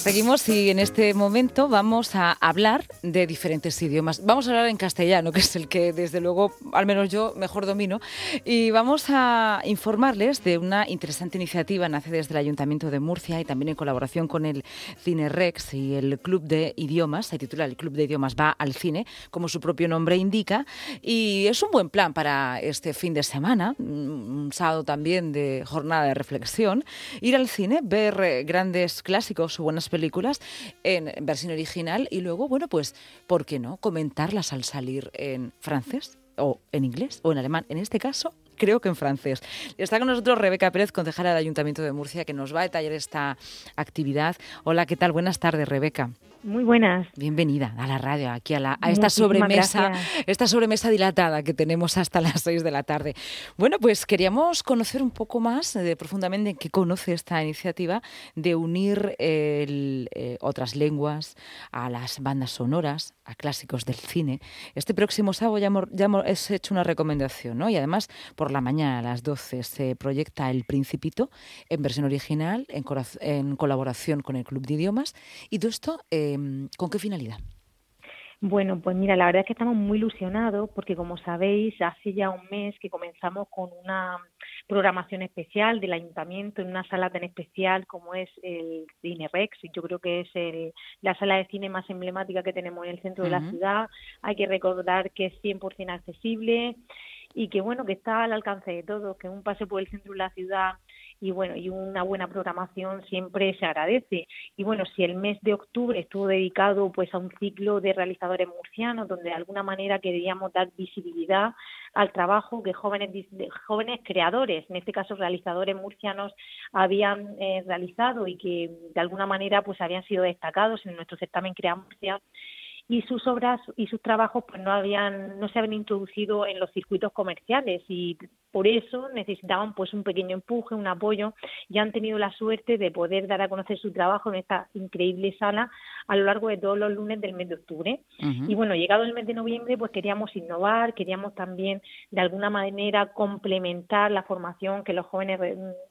Seguimos y en este momento vamos a hablar de diferentes idiomas. Vamos a hablar en castellano, que es el que desde luego, al menos yo, mejor domino. Y vamos a informarles de una interesante iniciativa, nace desde el Ayuntamiento de Murcia y también en colaboración con el Cine Rex y el Club de Idiomas. Se titula El Club de Idiomas va al cine, como su propio nombre indica. Y es un buen plan para este fin de semana, un sábado también de jornada de reflexión. Ir al cine, ver grandes clásicos o buenas películas en versión original y luego, bueno, pues, ¿por qué no? Comentarlas al salir en francés o en inglés o en alemán. En este caso, creo que en francés. Está con nosotros Rebeca Pérez, concejala del Ayuntamiento de Murcia, que nos va a detallar esta actividad. Hola, ¿qué tal? Buenas tardes, Rebeca. Muy buenas. Bienvenida a la radio, aquí a, la, a esta sobremesa, esta sobremesa dilatada que tenemos hasta las seis de la tarde. Bueno, pues queríamos conocer un poco más de, profundamente en qué conoce esta iniciativa de unir eh, otras lenguas a las bandas sonoras, clásicos del cine. Este próximo sábado ya hemos, hecho una recomendación, ¿no? Y además por la mañana a las 12 se proyecta El Principito en versión original, en, en colaboración con el Club de Idiomas. Y todo esto... Em, ¿Con qué finalidad? Bueno, pues mira, la verdad es que estamos muy ilusionados porque, como sabéis, hace ya un mes que comenzamos con una programación especial del ayuntamiento en una sala tan especial como es el Cine Rex. Yo creo que es la sala de cine más emblemática que tenemos en el centro de la ciudad. Hay que recordar que es 100% accesible y que, bueno, que está al alcance de todos, que un pase por el centro de la ciudad y bueno, y una buena programación siempre se agradece. Y bueno, si el mes de octubre estuvo dedicado pues a un ciclo de realizadores murcianos donde de alguna manera queríamos dar visibilidad al trabajo que jóvenes jóvenes creadores, en este caso realizadores murcianos habían eh, realizado y que de alguna manera pues habían sido destacados en nuestro certamen Crea Murcia y sus obras y sus trabajos pues no habían no se habían introducido en los circuitos comerciales y por eso necesitaban pues un pequeño empuje, un apoyo y han tenido la suerte de poder dar a conocer su trabajo en esta increíble sala a lo largo de todos los lunes del mes de octubre. Y bueno, llegado el mes de noviembre pues queríamos innovar, queríamos también de alguna manera complementar la formación que los jóvenes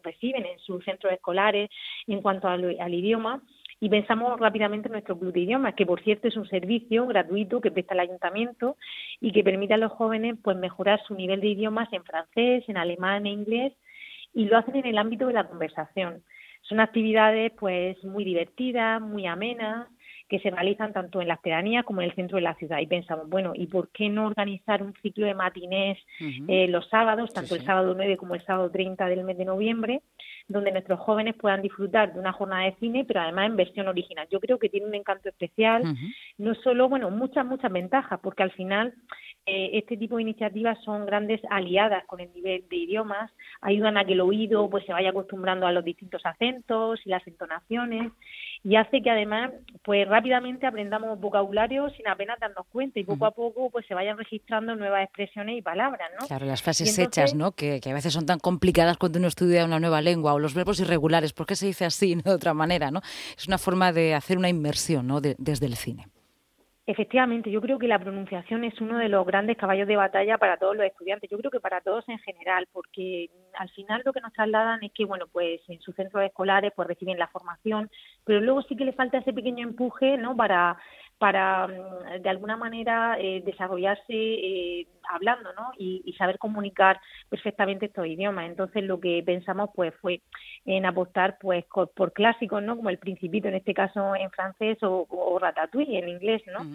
reciben en sus centros escolares en cuanto al idioma y pensamos rápidamente en nuestro club de idiomas, que por cierto es un servicio gratuito que presta el ayuntamiento y que permite a los jóvenes pues mejorar su nivel de idiomas en francés, en alemán e inglés y lo hacen en el ámbito de la conversación. Son actividades pues muy divertidas, muy amenas, que se realizan tanto en las pedanías como en el centro de la ciudad. Y pensamos, bueno, ¿y por qué no organizar un ciclo de matinés eh, los sábados, tanto el sábado 9 como el sábado 30 del mes de noviembre, donde nuestros jóvenes puedan disfrutar de una jornada de cine, pero además en versión original. Yo creo que tiene un encanto especial, no solo, bueno, muchas, muchas ventajas, porque al final eh, este tipo de iniciativas son grandes aliadas con el nivel de idiomas, ayudan a que el oído pues se vaya acostumbrando a los distintos acentos y las entonaciones y hace que además pues rápidamente aprendamos vocabulario sin apenas darnos cuenta y poco a poco pues se vayan registrando nuevas expresiones y palabras, ¿no? Claro, las frases hechas, ¿no? Que, a veces son tan complicadas cuando uno estudia una nueva lengua o los verbos irregulares, ¿por qué se dice así, no de otra manera, no? Es una forma de hacer una inmersión, ¿no? desde el cine. Efectivamente, yo creo que la pronunciación es uno de los grandes caballos de batalla para todos los estudiantes, yo creo que para todos en general, porque al final lo que nos trasladan es que, bueno, pues en sus centros escolares pues reciben la formación, pero luego sí que le falta ese pequeño empuje, ¿no? Para para mm, de alguna manera eh, desarrollarse eh, hablando ¿no? Y, saber comunicar perfectamente estos idiomas. Entonces lo que pensamos pues fue en apostar pues por, clásicos, ¿no? como el Principito en este caso en francés o, o Ratatouille en inglés, ¿no?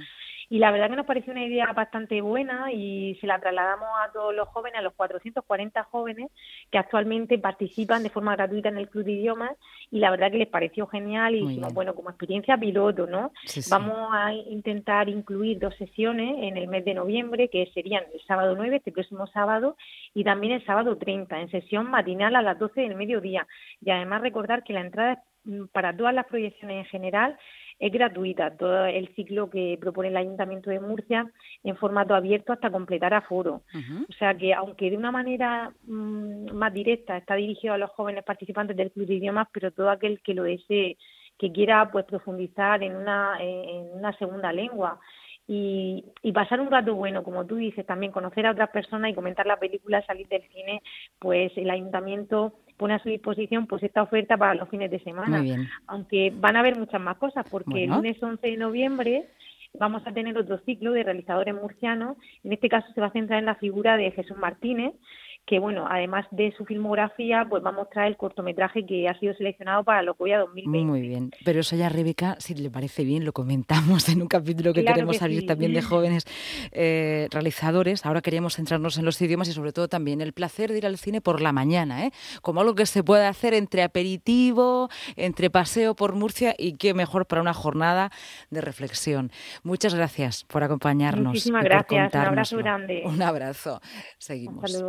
Y la verdad que nos pareció una idea bastante buena y se la trasladamos a todos los jóvenes, a los 440 jóvenes que actualmente participan de forma gratuita en el Club de Idiomas y la verdad que les pareció genial y dijimos, bueno, como experiencia piloto, ¿no? Vamos a intentar incluir dos sesiones en el mes de noviembre que serían el sábado 9, este próximo sábado, y también el sábado 30, en sesión matinal a las 12 del mediodía. Y además recordar que la entrada es mm, para todas las proyecciones en general es gratuita, todo el ciclo que propone el Ayuntamiento de Murcia en formato abierto hasta completar aforo. O sea que, aunque de una manera mm, más directa está dirigido a los jóvenes participantes del Club de Idiomas, pero todo aquel que lo desee, que quiera pues profundizar en una, en una segunda lengua, y, y, pasar un rato bueno, como tú dices, también conocer a otras personas y comentar la película, salir del cine, pues el ayuntamiento pone a su disposición pues esta oferta para los fines de semana. Aunque van a haber muchas más cosas, porque el lunes 11 de noviembre vamos a tener otro ciclo de realizadores murcianos. En este caso se va a centrar en la figura de Jesús Martínez, que bueno, además de su filmografía, pues va a mostrar el cortometraje que ha sido seleccionado para Locoya 2020. Muy bien, pero eso ya, Rebeca, si le parece bien, lo comentamos en un capítulo que queremos abrir también de jóvenes eh, realizadores. Ahora queríamos centrarnos en los idiomas y sobre todo también el placer de ir al cine por la mañana, ¿eh? como algo que se puede hacer entre aperitivo, entre paseo por Murcia y qué mejor para una jornada de reflexión. Muchas gracias por acompañarnos. Muchísimas gracias, un abrazo grande. Un abrazo. Seguimos.